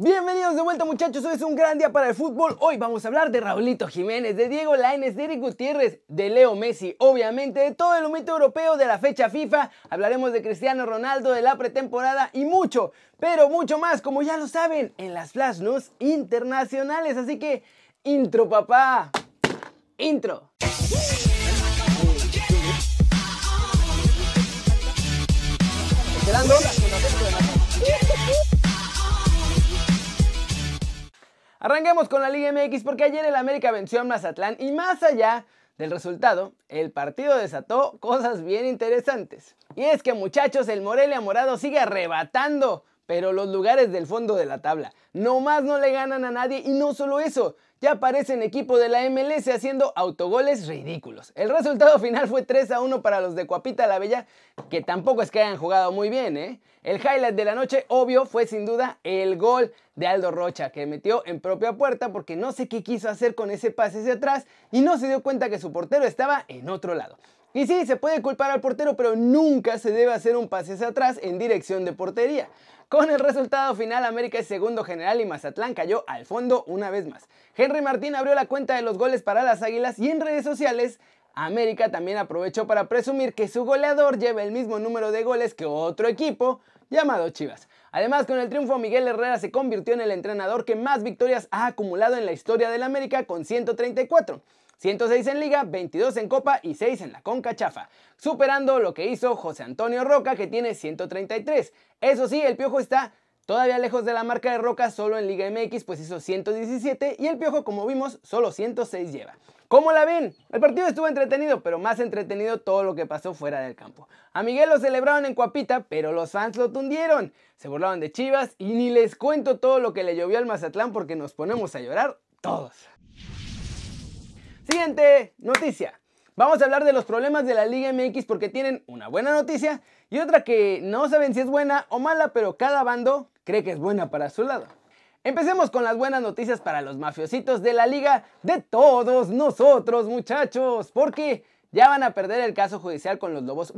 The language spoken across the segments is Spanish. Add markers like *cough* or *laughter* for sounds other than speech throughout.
Bienvenidos de vuelta muchachos, hoy es un gran día para el fútbol. Hoy vamos a hablar de Raulito Jiménez, de Diego Lainez, de Eric Gutiérrez, de Leo Messi, obviamente de todo el humito europeo de la fecha FIFA. Hablaremos de Cristiano Ronaldo, de la pretemporada y mucho, pero mucho más, como ya lo saben, en las Flash News internacionales. Así que, intro papá, intro. Esperando. Arranquemos con la Liga MX porque ayer el América venció a Mazatlán y más allá del resultado, el partido desató cosas bien interesantes. Y es que muchachos, el Morelia Morado sigue arrebatando, pero los lugares del fondo de la tabla. No más no le ganan a nadie y no solo eso, ya aparecen equipo de la MLS haciendo autogoles ridículos. El resultado *laughs* final fue 3 a 1 para los de Cuapita la Bella, que tampoco es que hayan jugado muy bien, ¿eh? El highlight de la noche, obvio, fue sin duda el gol de Aldo Rocha, que metió en propia puerta porque no sé qué quiso hacer con ese pase hacia atrás y no se dio cuenta que su portero estaba en otro lado. Y sí, se puede culpar al portero, pero nunca se debe hacer un pase hacia atrás en dirección de portería. Con el resultado final, América es segundo general y Mazatlán cayó al fondo una vez más. Henry Martín abrió la cuenta de los goles para las Águilas y en redes sociales América también aprovechó para presumir que su goleador lleva el mismo número de goles que otro equipo llamado Chivas. Además, con el triunfo, Miguel Herrera se convirtió en el entrenador que más victorias ha acumulado en la historia del América con 134. 106 en Liga, 22 en Copa y 6 en la Conca Chafa, superando lo que hizo José Antonio Roca que tiene 133. Eso sí, el Piojo está todavía lejos de la marca de Roca, solo en Liga MX pues hizo 117 y el Piojo como vimos solo 106 lleva. ¿Cómo la ven? El partido estuvo entretenido, pero más entretenido todo lo que pasó fuera del campo. A Miguel lo celebraron en Cuapita, pero los fans lo tundieron. Se burlaron de Chivas y ni les cuento todo lo que le llovió al Mazatlán porque nos ponemos a llorar todos. Siguiente noticia. Vamos a hablar de los problemas de la Liga MX porque tienen una buena noticia y otra que no saben si es buena o mala, pero cada bando cree que es buena para su lado. Empecemos con las buenas noticias para los mafiositos de la liga de todos nosotros, muchachos, porque ya van a perder el caso judicial con los Lobos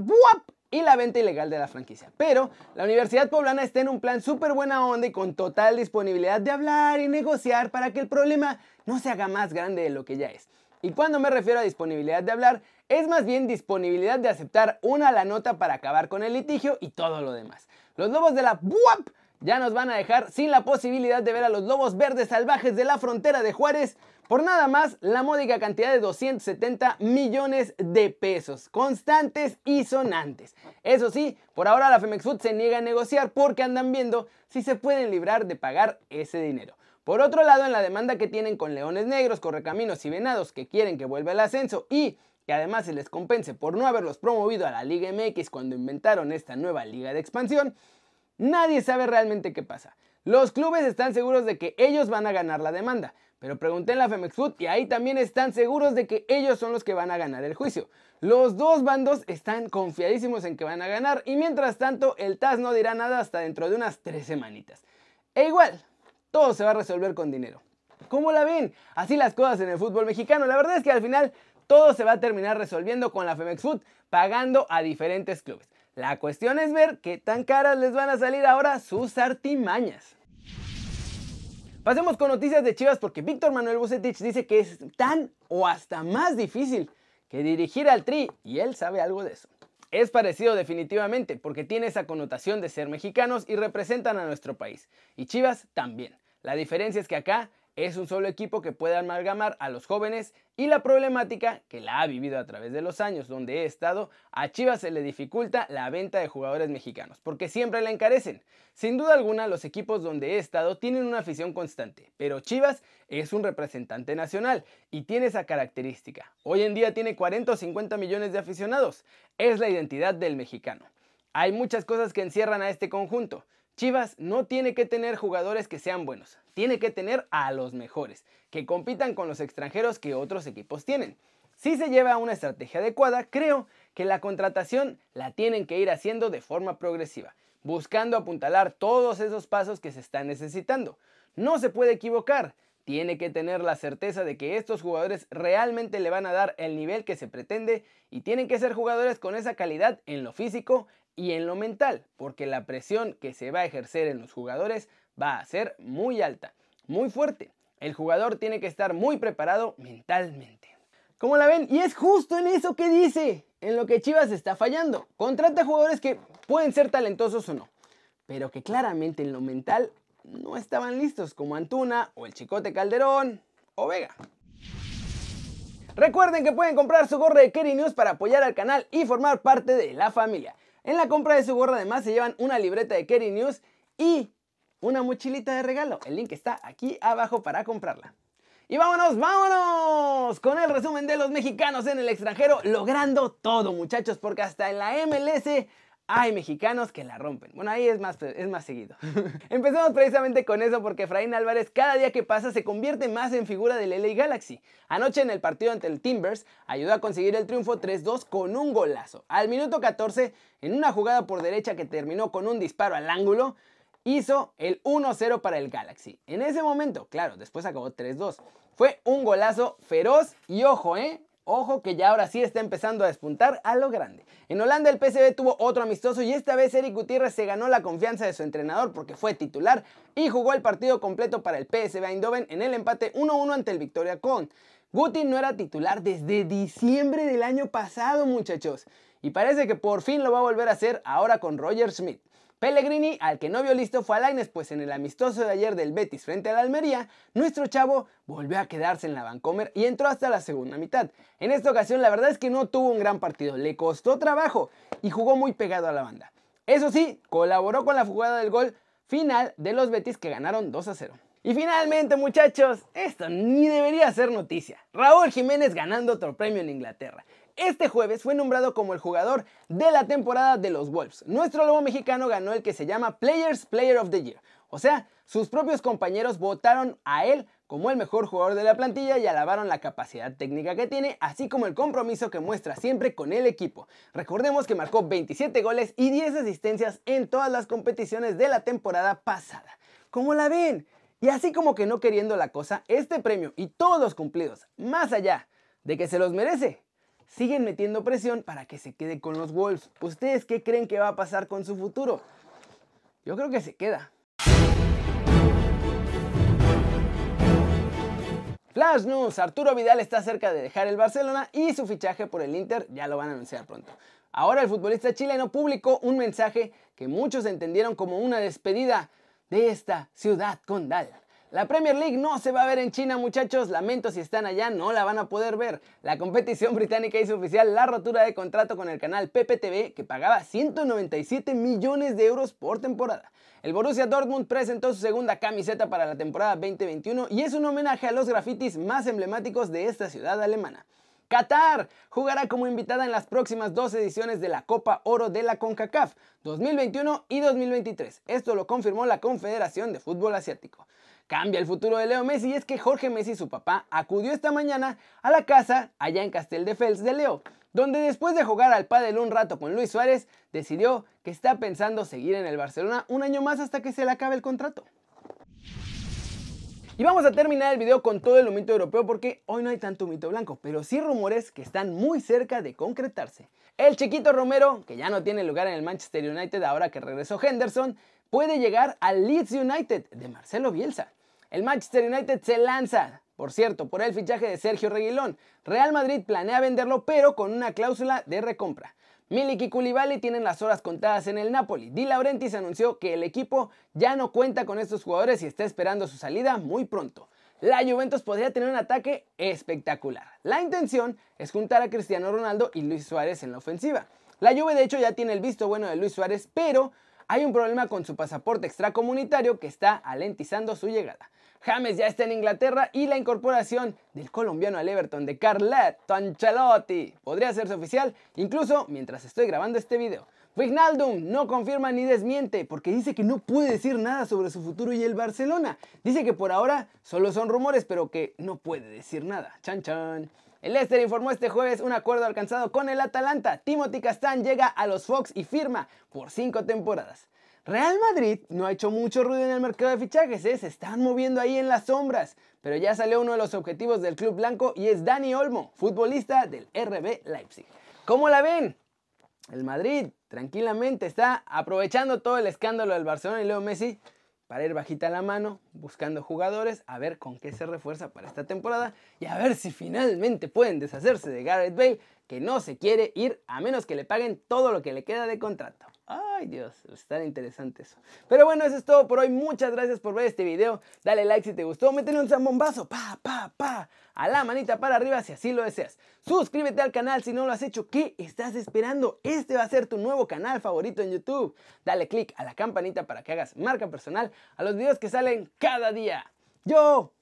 y la venta ilegal de la franquicia. Pero la Universidad Poblana está en un plan súper buena onda y con total disponibilidad de hablar y negociar para que el problema no se haga más grande de lo que ya es. Y cuando me refiero a disponibilidad de hablar, es más bien disponibilidad de aceptar una la nota para acabar con el litigio y todo lo demás. Los lobos de la BUAP ya nos van a dejar sin la posibilidad de ver a los lobos verdes salvajes de la frontera de Juárez por nada más la módica cantidad de 270 millones de pesos, constantes y sonantes. Eso sí, por ahora la Femex Food se niega a negociar porque andan viendo si se pueden librar de pagar ese dinero. Por otro lado, en la demanda que tienen con leones negros, correcaminos y venados que quieren que vuelva el ascenso y que además se les compense por no haberlos promovido a la Liga MX cuando inventaron esta nueva liga de expansión, nadie sabe realmente qué pasa. Los clubes están seguros de que ellos van a ganar la demanda, pero pregunté en la Femex Food y ahí también están seguros de que ellos son los que van a ganar el juicio. Los dos bandos están confiadísimos en que van a ganar y mientras tanto el TAS no dirá nada hasta dentro de unas tres semanitas. E igual, todo se va a resolver con dinero. ¿Cómo la ven? Así las cosas en el fútbol mexicano. La verdad es que al final todo se va a terminar resolviendo con la Femex Food pagando a diferentes clubes. La cuestión es ver qué tan caras les van a salir ahora sus artimañas. Pasemos con noticias de Chivas porque Víctor Manuel Bucetich dice que es tan o hasta más difícil que dirigir al Tri y él sabe algo de eso. Es parecido definitivamente porque tiene esa connotación de ser mexicanos y representan a nuestro país. Y Chivas también. La diferencia es que acá es un solo equipo que puede amalgamar a los jóvenes y la problemática que la ha vivido a través de los años donde he estado, a Chivas se le dificulta la venta de jugadores mexicanos, porque siempre la encarecen. Sin duda alguna, los equipos donde he estado tienen una afición constante, pero Chivas es un representante nacional y tiene esa característica. Hoy en día tiene 40 o 50 millones de aficionados. Es la identidad del mexicano. Hay muchas cosas que encierran a este conjunto. Chivas no tiene que tener jugadores que sean buenos, tiene que tener a los mejores, que compitan con los extranjeros que otros equipos tienen. Si se lleva una estrategia adecuada, creo que la contratación la tienen que ir haciendo de forma progresiva, buscando apuntalar todos esos pasos que se están necesitando. No se puede equivocar, tiene que tener la certeza de que estos jugadores realmente le van a dar el nivel que se pretende y tienen que ser jugadores con esa calidad en lo físico y en lo mental, porque la presión que se va a ejercer en los jugadores va a ser muy alta, muy fuerte. El jugador tiene que estar muy preparado mentalmente. ¿Cómo la ven? Y es justo en eso que dice, en lo que Chivas está fallando. Contrata jugadores que pueden ser talentosos o no, pero que claramente en lo mental no estaban listos, como Antuna o el Chicote Calderón o Vega. Recuerden que pueden comprar su gorra de Kerry News para apoyar al canal y formar parte de la familia. En la compra de su gorra además se llevan una libreta de Kerry News y una mochilita de regalo. El link está aquí abajo para comprarla. Y vámonos, vámonos con el resumen de los mexicanos en el extranjero, logrando todo muchachos, porque hasta en la MLS hay mexicanos que la rompen. Bueno, ahí es más, es más seguido. *laughs* Empecemos precisamente con eso porque Efraín Álvarez cada día que pasa se convierte más en figura del LA Galaxy. Anoche en el partido ante el Timbers ayudó a conseguir el triunfo 3-2 con un golazo. Al minuto 14, en una jugada por derecha que terminó con un disparo al ángulo, hizo el 1-0 para el Galaxy. En ese momento, claro, después acabó 3-2. Fue un golazo feroz y ojo, ¿eh? Ojo que ya ahora sí está empezando a despuntar a lo grande. En Holanda el PSV tuvo otro amistoso y esta vez Eric Gutiérrez se ganó la confianza de su entrenador porque fue titular y jugó el partido completo para el PSV Eindhoven en el empate 1-1 ante el Victoria Con. Guti no era titular desde diciembre del año pasado muchachos y parece que por fin lo va a volver a hacer ahora con Roger Smith. Pellegrini, al que no vio listo, fue a Laines, pues en el amistoso de ayer del Betis frente a la Almería, nuestro chavo volvió a quedarse en la Vancomer y entró hasta la segunda mitad. En esta ocasión, la verdad es que no tuvo un gran partido, le costó trabajo y jugó muy pegado a la banda. Eso sí, colaboró con la jugada del gol final de los Betis que ganaron 2 a 0. Y finalmente, muchachos, esto ni debería ser noticia. Raúl Jiménez ganando otro premio en Inglaterra este jueves fue nombrado como el jugador de la temporada de los Wolves. Nuestro lobo mexicano ganó el que se llama Players Player of the Year. O sea, sus propios compañeros votaron a él como el mejor jugador de la plantilla y alabaron la capacidad técnica que tiene, así como el compromiso que muestra siempre con el equipo. Recordemos que marcó 27 goles y 10 asistencias en todas las competiciones de la temporada pasada. ¿Cómo la ven? Y así como que no queriendo la cosa, este premio y todos los cumplidos, más allá de que se los merece, siguen metiendo presión para que se quede con los Wolves. ¿Ustedes qué creen que va a pasar con su futuro? Yo creo que se queda. Flash News, Arturo Vidal está cerca de dejar el Barcelona y su fichaje por el Inter ya lo van a anunciar pronto. Ahora el futbolista chileno publicó un mensaje que muchos entendieron como una despedida de esta ciudad condal. La Premier League no se va a ver en China, muchachos. Lamento si están allá, no la van a poder ver. La competición *laughs* británica hizo oficial la rotura de contrato con el canal PPTV, que pagaba 197 millones de euros por temporada. El Borussia Dortmund presentó su segunda camiseta para la temporada 2021 y es un homenaje a los grafitis más emblemáticos de esta ciudad alemana. Qatar jugará como invitada en las próximas dos ediciones de la Copa Oro de la CONCACAF 2021 y 2023. Esto lo confirmó la Confederación de Fútbol Asiático. Cambia el futuro de Leo Messi y es que Jorge Messi, su papá, acudió esta mañana a la casa allá en Castel de Fels de Leo, donde después de jugar al pádel un rato con Luis Suárez, decidió que está pensando seguir en el Barcelona un año más hasta que se le acabe el contrato. Y vamos a terminar el video con todo el humito europeo porque hoy no hay tanto humito blanco, pero sí rumores que están muy cerca de concretarse. El chiquito Romero, que ya no tiene lugar en el Manchester United ahora que regresó Henderson, puede llegar al Leeds United de Marcelo Bielsa. El Manchester United se lanza, por cierto, por el fichaje de Sergio Reguilón. Real Madrid planea venderlo, pero con una cláusula de recompra. Milik y Koulibaly tienen las horas contadas en el Napoli. Di Laurentiis anunció que el equipo ya no cuenta con estos jugadores y está esperando su salida muy pronto. La Juventus podría tener un ataque espectacular. La intención es juntar a Cristiano Ronaldo y Luis Suárez en la ofensiva. La Juve de hecho ya tiene el visto bueno de Luis Suárez, pero hay un problema con su pasaporte extracomunitario que está alentizando su llegada. James ya está en Inglaterra y la incorporación del colombiano al Everton de Carletto Ancelotti podría hacerse oficial incluso mientras estoy grabando este video. Wijnaldum no confirma ni desmiente porque dice que no puede decir nada sobre su futuro y el Barcelona. Dice que por ahora solo son rumores pero que no puede decir nada. Chan chan. El Leicester informó este jueves un acuerdo alcanzado con el Atalanta. Timothy Castán llega a los Fox y firma por cinco temporadas. Real Madrid no ha hecho mucho ruido en el mercado de fichajes, ¿eh? se están moviendo ahí en las sombras. Pero ya salió uno de los objetivos del club blanco y es Dani Olmo, futbolista del RB Leipzig. ¿Cómo la ven? El Madrid tranquilamente está aprovechando todo el escándalo del Barcelona y Leo Messi para ir bajita la mano, buscando jugadores, a ver con qué se refuerza para esta temporada y a ver si finalmente pueden deshacerse de Garrett Bale, que no se quiere ir a menos que le paguen todo lo que le queda de contrato. Ay Dios, está interesante eso. Pero bueno, eso es todo por hoy. Muchas gracias por ver este video. Dale like si te gustó. Métele un zambombazo. Pa, pa, pa. A la manita para arriba si así lo deseas. Suscríbete al canal si no lo has hecho. ¿Qué estás esperando? Este va a ser tu nuevo canal favorito en YouTube. Dale click a la campanita para que hagas marca personal a los videos que salen cada día. Yo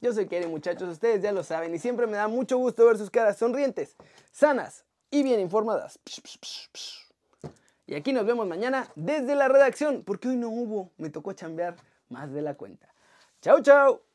yo soy Kerry muchachos, ustedes ya lo saben y siempre me da mucho gusto ver sus caras sonrientes, sanas y bien informadas. Y aquí nos vemos mañana desde la redacción, porque hoy no hubo, me tocó chambear más de la cuenta. Chao, chao.